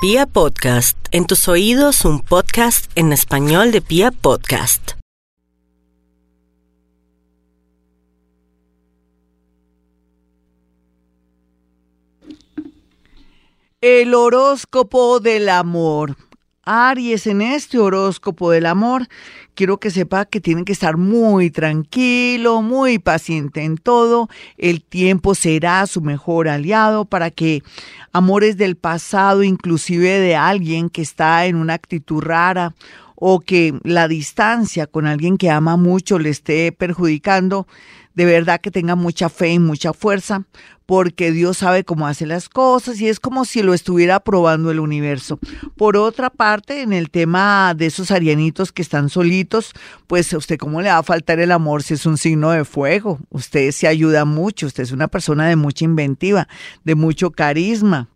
Pia Podcast, en tus oídos un podcast en español de Pia Podcast. El horóscopo del amor. Aries, en este horóscopo del amor, quiero que sepa que tienen que estar muy tranquilo, muy paciente en todo. El tiempo será su mejor aliado para que amores del pasado, inclusive de alguien que está en una actitud rara o que la distancia con alguien que ama mucho le esté perjudicando, de verdad que tenga mucha fe y mucha fuerza, porque Dios sabe cómo hace las cosas y es como si lo estuviera probando el universo. Por otra parte, en el tema de esos arianitos que están solitos, pues a usted cómo le va a faltar el amor si es un signo de fuego. Usted se ayuda mucho, usted es una persona de mucha inventiva, de mucho carisma.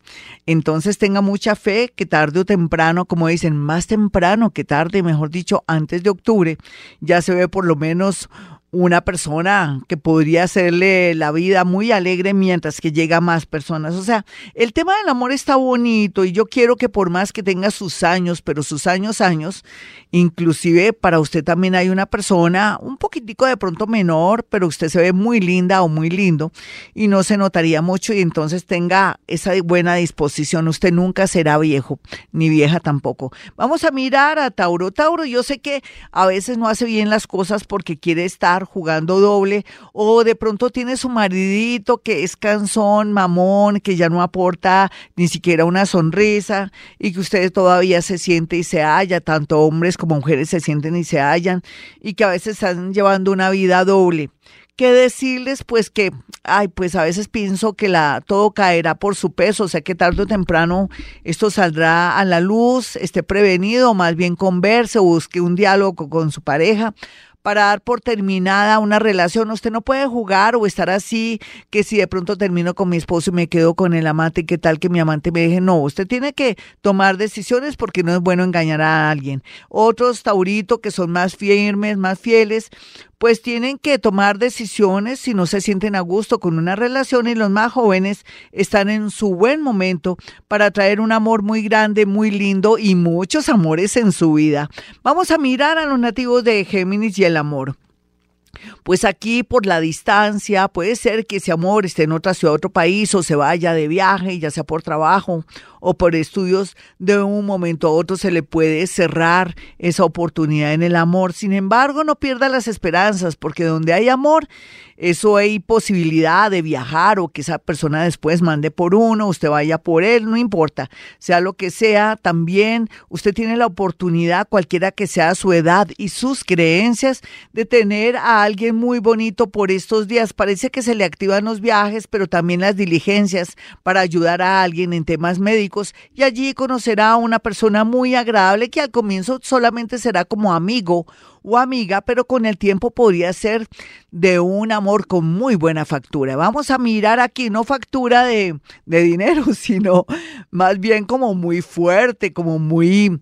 Entonces tenga mucha fe que tarde o temprano, como dicen, más temprano que tarde, mejor dicho, antes de octubre, ya se ve por lo menos una persona que podría hacerle la vida muy alegre mientras que llega más personas. O sea, el tema del amor está bonito y yo quiero que por más que tenga sus años, pero sus años, años, inclusive para usted también hay una persona un poquitico de pronto menor, pero usted se ve muy linda o muy lindo y no se notaría mucho y entonces tenga esa buena disposición. Usted nunca será viejo, ni vieja tampoco. Vamos a mirar a Tauro. Tauro, yo sé que a veces no hace bien las cosas porque quiere estar jugando doble o de pronto tiene su maridito que es cansón, mamón, que ya no aporta ni siquiera una sonrisa y que usted todavía se siente y se halla, tanto hombres como mujeres se sienten y se hallan y que a veces están llevando una vida doble. ¿Qué decirles? Pues que, ay, pues a veces pienso que la, todo caerá por su peso, o sea que tarde o temprano esto saldrá a la luz, esté prevenido, más bien converse, busque un diálogo con su pareja para dar por terminada una relación. Usted no puede jugar o estar así, que si de pronto termino con mi esposo y me quedo con el amante, ¿qué tal que mi amante me deje? No, usted tiene que tomar decisiones porque no es bueno engañar a alguien. Otros tauritos que son más firmes, más fieles, pues tienen que tomar decisiones si no se sienten a gusto con una relación y los más jóvenes están en su buen momento para traer un amor muy grande, muy lindo y muchos amores en su vida. Vamos a mirar a los nativos de Géminis y el amor. Pues aquí por la distancia puede ser que ese amor esté en otra ciudad, otro país o se vaya de viaje, ya sea por trabajo o por estudios, de un momento a otro se le puede cerrar esa oportunidad en el amor. Sin embargo, no pierda las esperanzas porque donde hay amor, eso hay posibilidad de viajar o que esa persona después mande por uno, usted vaya por él, no importa, sea lo que sea, también usted tiene la oportunidad, cualquiera que sea su edad y sus creencias, de tener a alguien muy bonito por estos días. Parece que se le activan los viajes, pero también las diligencias para ayudar a alguien en temas médicos y allí conocerá a una persona muy agradable que al comienzo solamente será como amigo o amiga, pero con el tiempo podría ser de un amor con muy buena factura. Vamos a mirar aquí, no factura de, de dinero, sino más bien como muy fuerte, como muy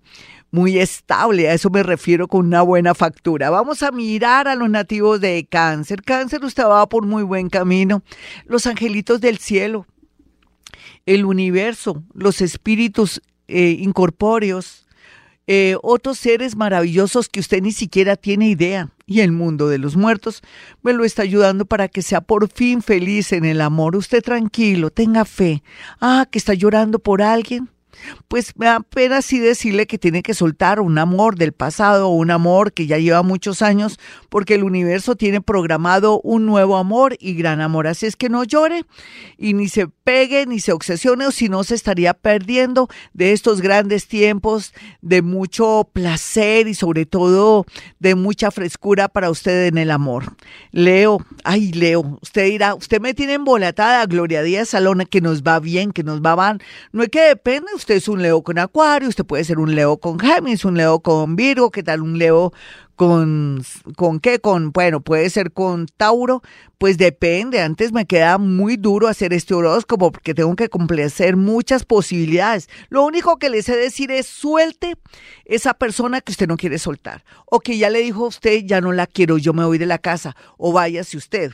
muy estable, a eso me refiero con una buena factura. Vamos a mirar a los nativos de cáncer. Cáncer, usted va por muy buen camino. Los angelitos del cielo, el universo, los espíritus eh, incorpóreos, eh, otros seres maravillosos que usted ni siquiera tiene idea. Y el mundo de los muertos me lo está ayudando para que sea por fin feliz en el amor. Usted tranquilo, tenga fe. Ah, que está llorando por alguien pues me da pena sí decirle que tiene que soltar un amor del pasado un amor que ya lleva muchos años, porque el universo tiene programado un nuevo amor y gran amor. Así es que no llore y ni se pegue ni se obsesione, o si no se estaría perdiendo de estos grandes tiempos de mucho placer y sobre todo de mucha frescura para usted en el amor. Leo, ay Leo, usted dirá, usted me tiene embolatada, Gloria Díaz Salona, que nos va bien, que nos va mal. No es que depende usted es un Leo con Acuario, usted puede ser un Leo con Géminis, un Leo con Virgo, ¿qué tal un Leo con, con qué? Con, bueno, puede ser con Tauro, pues depende. Antes me queda muy duro hacer este horóscopo porque tengo que complacer muchas posibilidades. Lo único que le sé decir es suelte esa persona que usted no quiere soltar o que ya le dijo a usted, ya no la quiero, yo me voy de la casa o váyase usted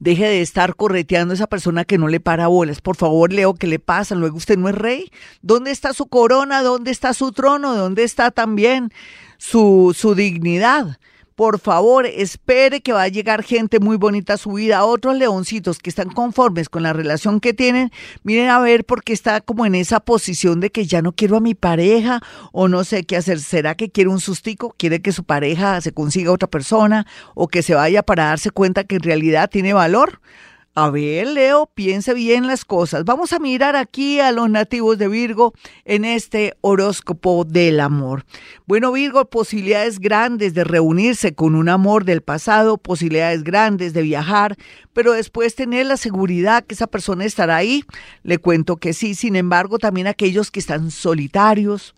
Deje de estar correteando a esa persona que no le para bolas. Por favor, Leo, ¿qué le pasa? Luego usted no es rey. ¿Dónde está su corona? ¿Dónde está su trono? ¿Dónde está también su, su dignidad? Por favor, espere que va a llegar gente muy bonita a su vida. Otros leoncitos que están conformes con la relación que tienen, miren a ver porque está como en esa posición de que ya no quiero a mi pareja o no sé qué hacer. ¿Será que quiere un sustico? ¿Quiere que su pareja se consiga otra persona o que se vaya para darse cuenta que en realidad tiene valor? A ver, Leo, piense bien las cosas. Vamos a mirar aquí a los nativos de Virgo en este horóscopo del amor. Bueno, Virgo, posibilidades grandes de reunirse con un amor del pasado, posibilidades grandes de viajar, pero después tener la seguridad que esa persona estará ahí. Le cuento que sí, sin embargo, también aquellos que están solitarios,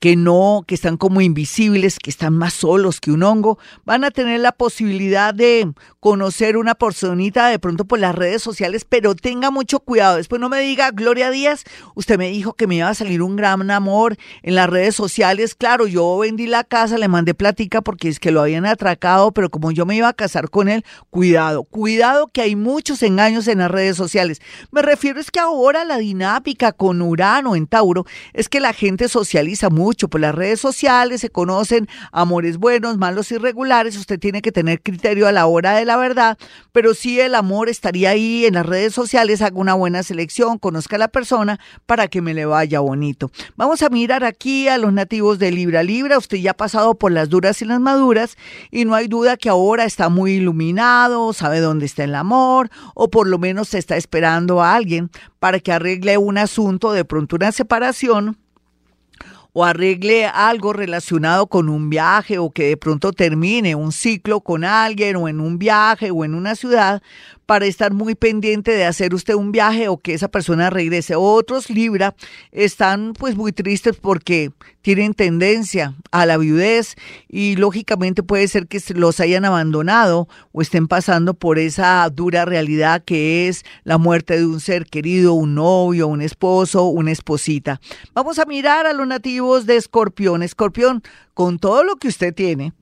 que no, que están como invisibles, que están más solos que un hongo, van a tener la posibilidad de conocer una personita de pronto por las redes sociales, pero tenga mucho cuidado. Después no me diga, Gloria Díaz, usted me dijo que me iba a salir un gran amor en las redes sociales. Claro, yo vendí la casa, le mandé platica porque es que lo habían atracado, pero como yo me iba a casar con él, cuidado, cuidado que hay muchos engaños en las redes sociales. Me refiero es que ahora la dinámica con Urano en Tauro es que la gente socializa mucho por las redes sociales, se conocen amores buenos, malos, irregulares. Usted tiene que tener criterio a la hora de la verdad, pero si el amor estaría ahí en las redes sociales, haga una buena selección, conozca a la persona para que me le vaya bonito. Vamos a mirar aquí a los nativos de Libra Libra, usted ya ha pasado por las duras y las maduras y no hay duda que ahora está muy iluminado, sabe dónde está el amor o por lo menos se está esperando a alguien para que arregle un asunto, de pronto una separación o arregle algo relacionado con un viaje o que de pronto termine un ciclo con alguien o en un viaje o en una ciudad, para estar muy pendiente de hacer usted un viaje o que esa persona regrese. Otros Libra están pues muy tristes porque tienen tendencia a la viudez y lógicamente puede ser que los hayan abandonado o estén pasando por esa dura realidad que es la muerte de un ser querido, un novio, un esposo, una esposita. Vamos a mirar a los nativos de Escorpión. Escorpión, con todo lo que usted tiene,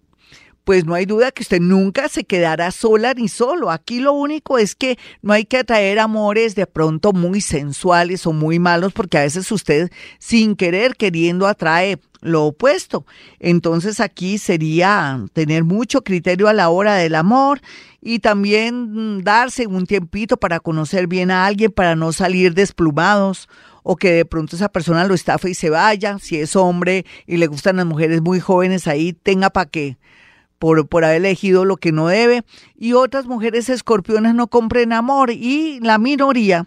pues no hay duda que usted nunca se quedará sola ni solo. Aquí lo único es que no hay que atraer amores de pronto muy sensuales o muy malos, porque a veces usted sin querer, queriendo, atrae lo opuesto. Entonces aquí sería tener mucho criterio a la hora del amor y también darse un tiempito para conocer bien a alguien, para no salir desplumados o que de pronto esa persona lo estafe y se vaya. Si es hombre y le gustan las mujeres muy jóvenes, ahí tenga para qué por, por haber elegido lo que no debe, y otras mujeres escorpiones no compren amor, y la minoría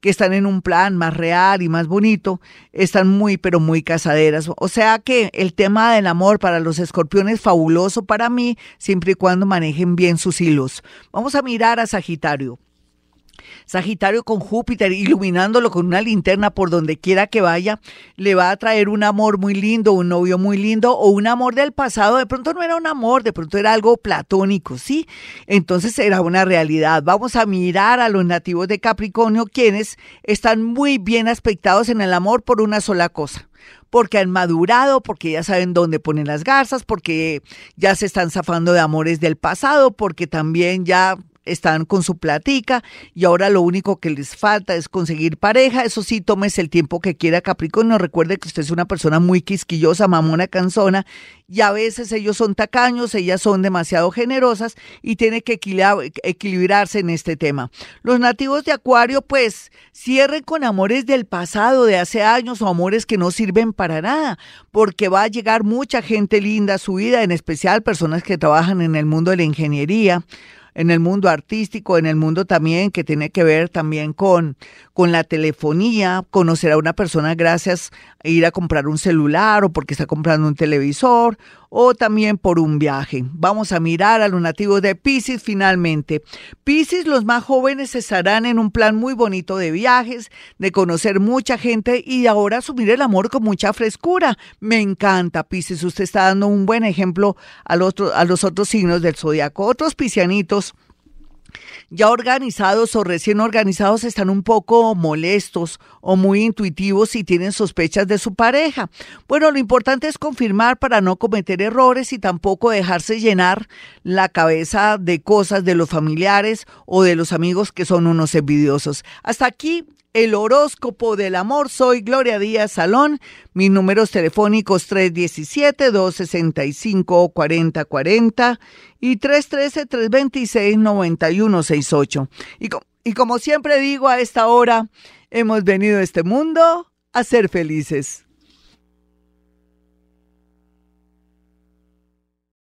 que están en un plan más real y más bonito, están muy, pero muy casaderas. O sea que el tema del amor para los escorpiones es fabuloso para mí, siempre y cuando manejen bien sus hilos. Vamos a mirar a Sagitario. Sagitario con Júpiter, iluminándolo con una linterna por donde quiera que vaya, le va a traer un amor muy lindo, un novio muy lindo o un amor del pasado. De pronto no era un amor, de pronto era algo platónico, ¿sí? Entonces era una realidad. Vamos a mirar a los nativos de Capricornio, quienes están muy bien aspectados en el amor por una sola cosa porque han madurado, porque ya saben dónde ponen las garzas, porque ya se están zafando de amores del pasado, porque también ya están con su platica y ahora lo único que les falta es conseguir pareja. Eso sí, tómese el tiempo que quiera Capricornio. Recuerde que usted es una persona muy quisquillosa, mamona, cansona y a veces ellos son tacaños, ellas son demasiado generosas y tiene que equilibrarse en este tema. Los nativos de Acuario, pues, cierren con amores del pasado, de hace años o amores que no sirven para nada, porque va a llegar mucha gente linda a su vida, en especial personas que trabajan en el mundo de la ingeniería en el mundo artístico, en el mundo también que tiene que ver también con, con la telefonía, conocer a una persona gracias a ir a comprar un celular o porque está comprando un televisor o también por un viaje. Vamos a mirar a los nativos de Pisces finalmente. Pisces, los más jóvenes estarán en un plan muy bonito de viajes, de conocer mucha gente y ahora asumir el amor con mucha frescura. Me encanta, Pisces. Usted está dando un buen ejemplo a los, a los otros signos del zodiaco. Otros piscianitos ya organizados o recién organizados están un poco molestos o muy intuitivos y tienen sospechas de su pareja. Bueno, lo importante es confirmar para no cometer errores y tampoco dejarse llenar la cabeza de cosas de los familiares o de los amigos que son unos envidiosos. Hasta aquí el horóscopo del amor. Soy Gloria Díaz Salón. Mis números telefónicos 317-265-4040 y 313-326-9168. Y, y como siempre digo a esta hora, hemos venido a este mundo a ser felices.